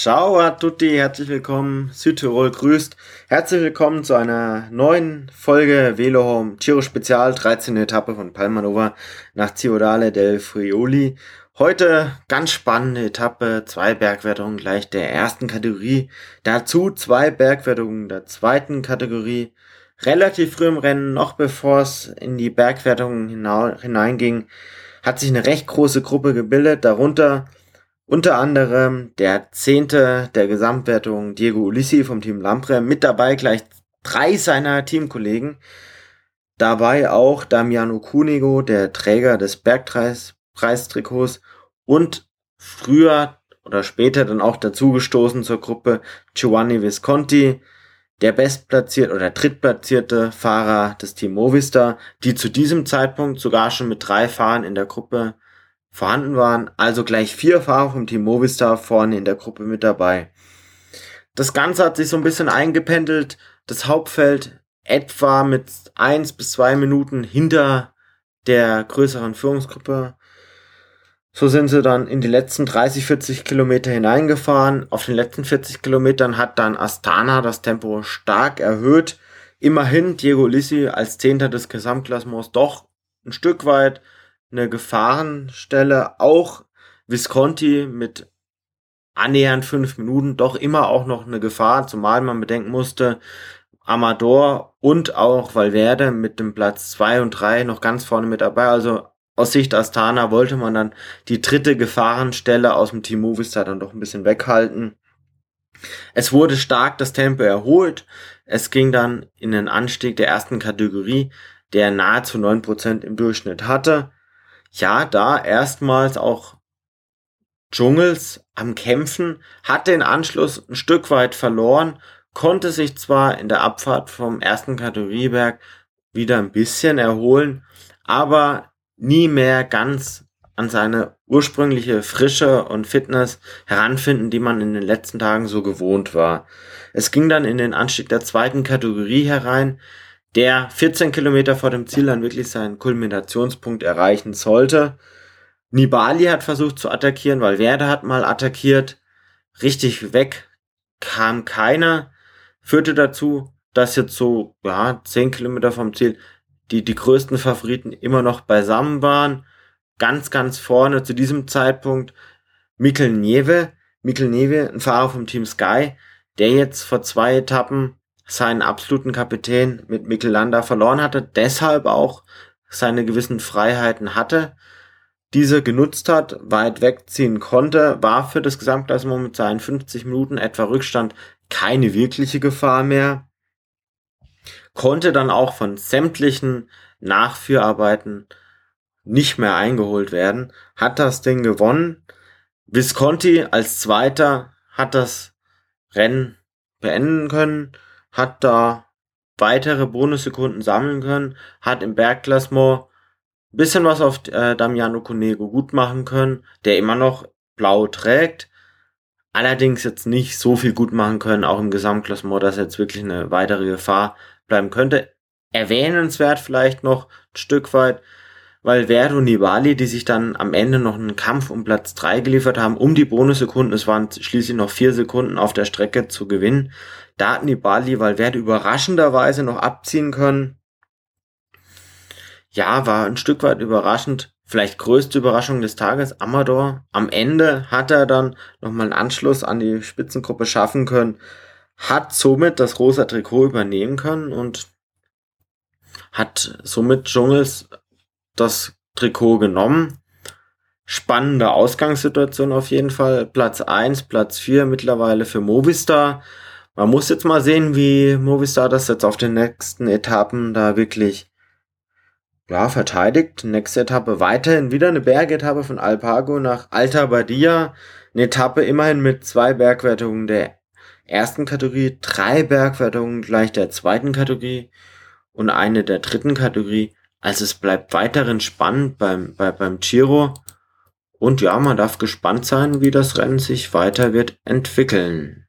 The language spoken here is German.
Ciao a tutti, herzlich willkommen, Südtirol grüßt. Herzlich willkommen zu einer neuen Folge Velo Home Giro Spezial, 13. Etappe von Palmanova nach Ciudale del Friuli. Heute ganz spannende Etappe, zwei Bergwertungen gleich der ersten Kategorie, dazu zwei Bergwertungen der zweiten Kategorie. Relativ früh im Rennen, noch bevor es in die Bergwertungen hineinging, hat sich eine recht große Gruppe gebildet, darunter unter anderem der Zehnte der Gesamtwertung Diego Ulissi vom Team Lampre, mit dabei gleich drei seiner Teamkollegen. Dabei auch Damiano Cunego, der Träger des Bergpreistrikots und früher oder später dann auch dazugestoßen zur Gruppe Giovanni Visconti, der bestplatzierte oder drittplatzierte Fahrer des Team Movistar, die zu diesem Zeitpunkt sogar schon mit drei Fahrern in der Gruppe vorhanden waren, also gleich vier Fahrer vom Team Movistar vorne in der Gruppe mit dabei. Das Ganze hat sich so ein bisschen eingependelt, das Hauptfeld etwa mit eins bis zwei Minuten hinter der größeren Führungsgruppe. So sind sie dann in die letzten 30, 40 Kilometer hineingefahren. Auf den letzten 40 Kilometern hat dann Astana das Tempo stark erhöht. Immerhin Diego Lissi als Zehnter des Gesamtklassements doch ein Stück weit eine Gefahrenstelle. Auch Visconti mit annähernd fünf Minuten doch immer auch noch eine Gefahr, zumal man bedenken musste, Amador und auch Valverde mit dem Platz zwei und drei noch ganz vorne mit dabei. Also aus Sicht Astana wollte man dann die dritte Gefahrenstelle aus dem Team Movistar dann doch ein bisschen weghalten. Es wurde stark das Tempo erholt. Es ging dann in den Anstieg der ersten Kategorie, der nahezu neun Prozent im Durchschnitt hatte ja, da erstmals auch Dschungels am Kämpfen, hat den Anschluss ein Stück weit verloren, konnte sich zwar in der Abfahrt vom ersten Kategorieberg wieder ein bisschen erholen, aber nie mehr ganz an seine ursprüngliche Frische und Fitness heranfinden, die man in den letzten Tagen so gewohnt war. Es ging dann in den Anstieg der zweiten Kategorie herein, der 14 Kilometer vor dem Ziel dann wirklich seinen Kulminationspunkt erreichen sollte. Nibali hat versucht zu attackieren, weil Werder hat mal attackiert. Richtig weg kam keiner. Führte dazu, dass jetzt so, ja, 10 Kilometer vom Ziel die, die größten Favoriten immer noch beisammen waren. Ganz, ganz vorne zu diesem Zeitpunkt Mikkel Nieve. Mikkel Nieve, ein Fahrer vom Team Sky, der jetzt vor zwei Etappen seinen absoluten Kapitän mit Mikkel Landa verloren hatte, deshalb auch seine gewissen Freiheiten hatte, diese genutzt hat, weit wegziehen konnte, war für das Gesamtklassement mit seinen 50 Minuten etwa Rückstand keine wirkliche Gefahr mehr, konnte dann auch von sämtlichen Nachführarbeiten nicht mehr eingeholt werden, hat das Ding gewonnen. Visconti als Zweiter hat das Rennen beenden können hat da weitere Bonussekunden sammeln können, hat im Bergklassement bisschen was auf äh, Damiano Cunego gut machen können, der immer noch blau trägt, allerdings jetzt nicht so viel gut machen können, auch im Gesamtklassement, dass jetzt wirklich eine weitere Gefahr bleiben könnte. Erwähnenswert vielleicht noch ein Stück weit, weil Verdo Nibali, die sich dann am Ende noch einen Kampf um Platz 3 geliefert haben, um die Bonussekunden, es waren schließlich noch vier Sekunden auf der Strecke zu gewinnen, da hat Nibali Valverde überraschenderweise noch abziehen können. Ja, war ein Stück weit überraschend. Vielleicht größte Überraschung des Tages, Amador. Am Ende hat er dann nochmal einen Anschluss an die Spitzengruppe schaffen können, hat somit das rosa Trikot übernehmen können und hat somit Dschungels das Trikot genommen. Spannende Ausgangssituation auf jeden Fall. Platz 1, Platz 4 mittlerweile für Movistar. Man muss jetzt mal sehen, wie Movistar das jetzt auf den nächsten Etappen da wirklich ja, verteidigt. Nächste Etappe weiterhin wieder eine Bergetappe von Alpago nach Alta Badia. Eine Etappe immerhin mit zwei Bergwertungen der ersten Kategorie, drei Bergwertungen gleich der zweiten Kategorie und eine der dritten Kategorie. Also es bleibt weiterhin spannend beim, bei, beim Giro. Und ja, man darf gespannt sein, wie das Rennen sich weiter wird entwickeln.